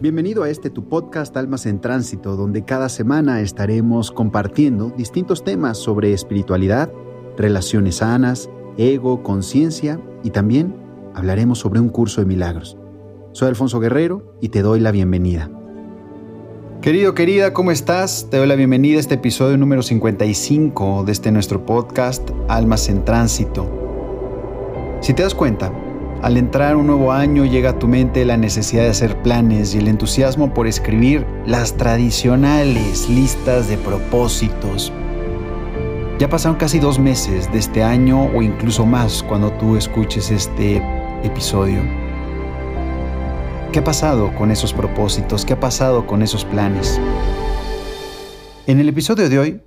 Bienvenido a este tu podcast Almas en Tránsito, donde cada semana estaremos compartiendo distintos temas sobre espiritualidad, relaciones sanas, ego, conciencia y también hablaremos sobre un curso de milagros. Soy Alfonso Guerrero y te doy la bienvenida. Querido, querida, ¿cómo estás? Te doy la bienvenida a este episodio número 55 de este nuestro podcast Almas en Tránsito. Si te das cuenta, al entrar un nuevo año llega a tu mente la necesidad de hacer planes y el entusiasmo por escribir las tradicionales listas de propósitos. Ya pasaron casi dos meses de este año o incluso más cuando tú escuches este episodio. ¿Qué ha pasado con esos propósitos? ¿Qué ha pasado con esos planes? En el episodio de hoy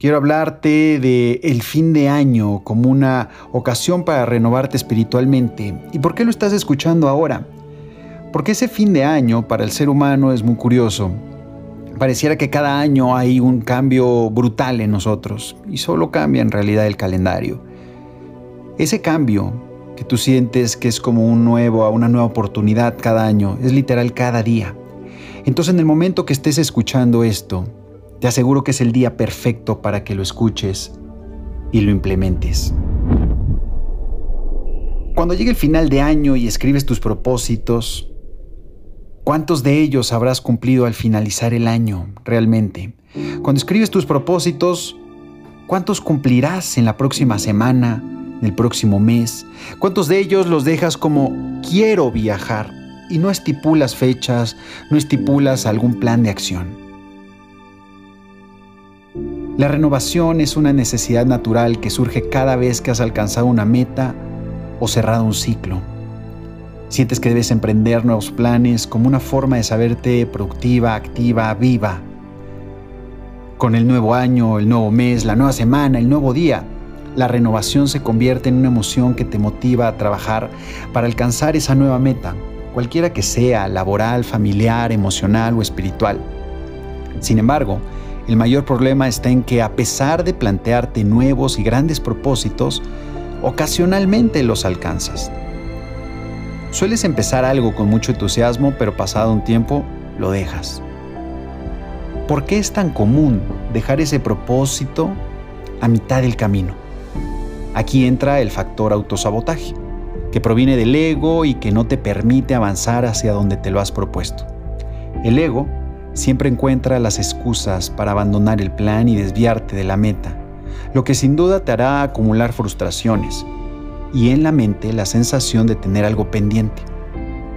Quiero hablarte de el fin de año como una ocasión para renovarte espiritualmente. ¿Y por qué lo estás escuchando ahora? Porque ese fin de año para el ser humano es muy curioso. Pareciera que cada año hay un cambio brutal en nosotros y solo cambia en realidad el calendario. Ese cambio que tú sientes que es como un nuevo, una nueva oportunidad cada año, es literal cada día. Entonces en el momento que estés escuchando esto, te aseguro que es el día perfecto para que lo escuches y lo implementes. Cuando llegue el final de año y escribes tus propósitos, ¿cuántos de ellos habrás cumplido al finalizar el año realmente? Cuando escribes tus propósitos, ¿cuántos cumplirás en la próxima semana, en el próximo mes? ¿Cuántos de ellos los dejas como quiero viajar y no estipulas fechas, no estipulas algún plan de acción? La renovación es una necesidad natural que surge cada vez que has alcanzado una meta o cerrado un ciclo. Sientes que debes emprender nuevos planes como una forma de saberte productiva, activa, viva. Con el nuevo año, el nuevo mes, la nueva semana, el nuevo día, la renovación se convierte en una emoción que te motiva a trabajar para alcanzar esa nueva meta, cualquiera que sea, laboral, familiar, emocional o espiritual. Sin embargo, el mayor problema está en que a pesar de plantearte nuevos y grandes propósitos, ocasionalmente los alcanzas. Sueles empezar algo con mucho entusiasmo, pero pasado un tiempo lo dejas. ¿Por qué es tan común dejar ese propósito a mitad del camino? Aquí entra el factor autosabotaje, que proviene del ego y que no te permite avanzar hacia donde te lo has propuesto. El ego siempre encuentra las excusas para abandonar el plan y desviarte de la meta, lo que sin duda te hará acumular frustraciones y en la mente la sensación de tener algo pendiente.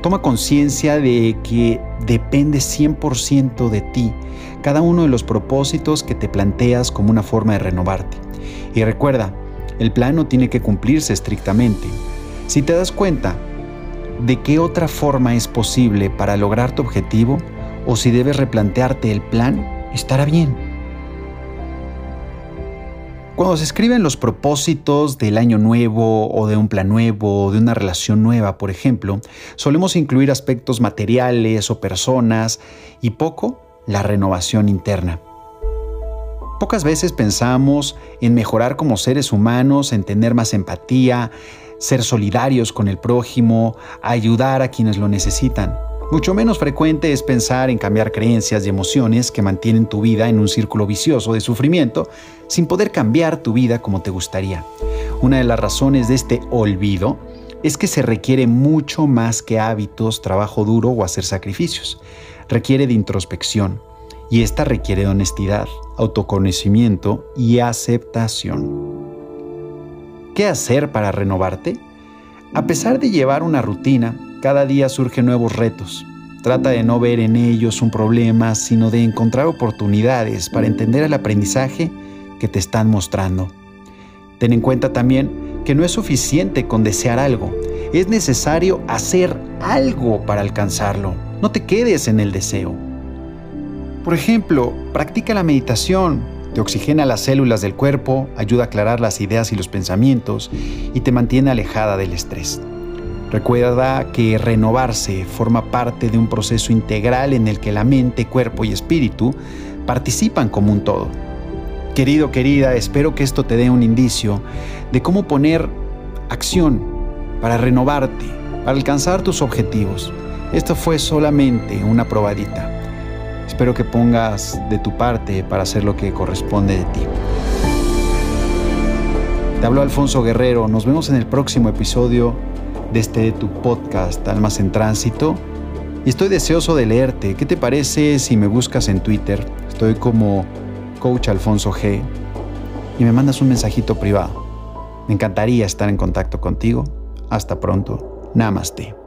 Toma conciencia de que depende 100% de ti cada uno de los propósitos que te planteas como una forma de renovarte. Y recuerda, el plan no tiene que cumplirse estrictamente. Si te das cuenta de qué otra forma es posible para lograr tu objetivo, o si debes replantearte el plan, estará bien. Cuando se escriben los propósitos del año nuevo o de un plan nuevo o de una relación nueva, por ejemplo, solemos incluir aspectos materiales o personas y poco la renovación interna. Pocas veces pensamos en mejorar como seres humanos, en tener más empatía, ser solidarios con el prójimo, ayudar a quienes lo necesitan. Mucho menos frecuente es pensar en cambiar creencias y emociones que mantienen tu vida en un círculo vicioso de sufrimiento sin poder cambiar tu vida como te gustaría. Una de las razones de este olvido es que se requiere mucho más que hábitos, trabajo duro o hacer sacrificios. Requiere de introspección y esta requiere de honestidad, autoconocimiento y aceptación. ¿Qué hacer para renovarte? A pesar de llevar una rutina, cada día surgen nuevos retos. Trata de no ver en ellos un problema, sino de encontrar oportunidades para entender el aprendizaje que te están mostrando. Ten en cuenta también que no es suficiente con desear algo, es necesario hacer algo para alcanzarlo. No te quedes en el deseo. Por ejemplo, practica la meditación, te oxigena las células del cuerpo, ayuda a aclarar las ideas y los pensamientos y te mantiene alejada del estrés. Recuerda que renovarse forma parte de un proceso integral en el que la mente, cuerpo y espíritu participan como un todo. Querido, querida, espero que esto te dé un indicio de cómo poner acción para renovarte, para alcanzar tus objetivos. Esto fue solamente una probadita. Espero que pongas de tu parte para hacer lo que corresponde de ti. Te habló Alfonso Guerrero. Nos vemos en el próximo episodio de este tu podcast Almas en Tránsito. Y estoy deseoso de leerte. ¿Qué te parece si me buscas en Twitter? Estoy como Coach Alfonso G. Y me mandas un mensajito privado. Me encantaría estar en contacto contigo. Hasta pronto. Namaste.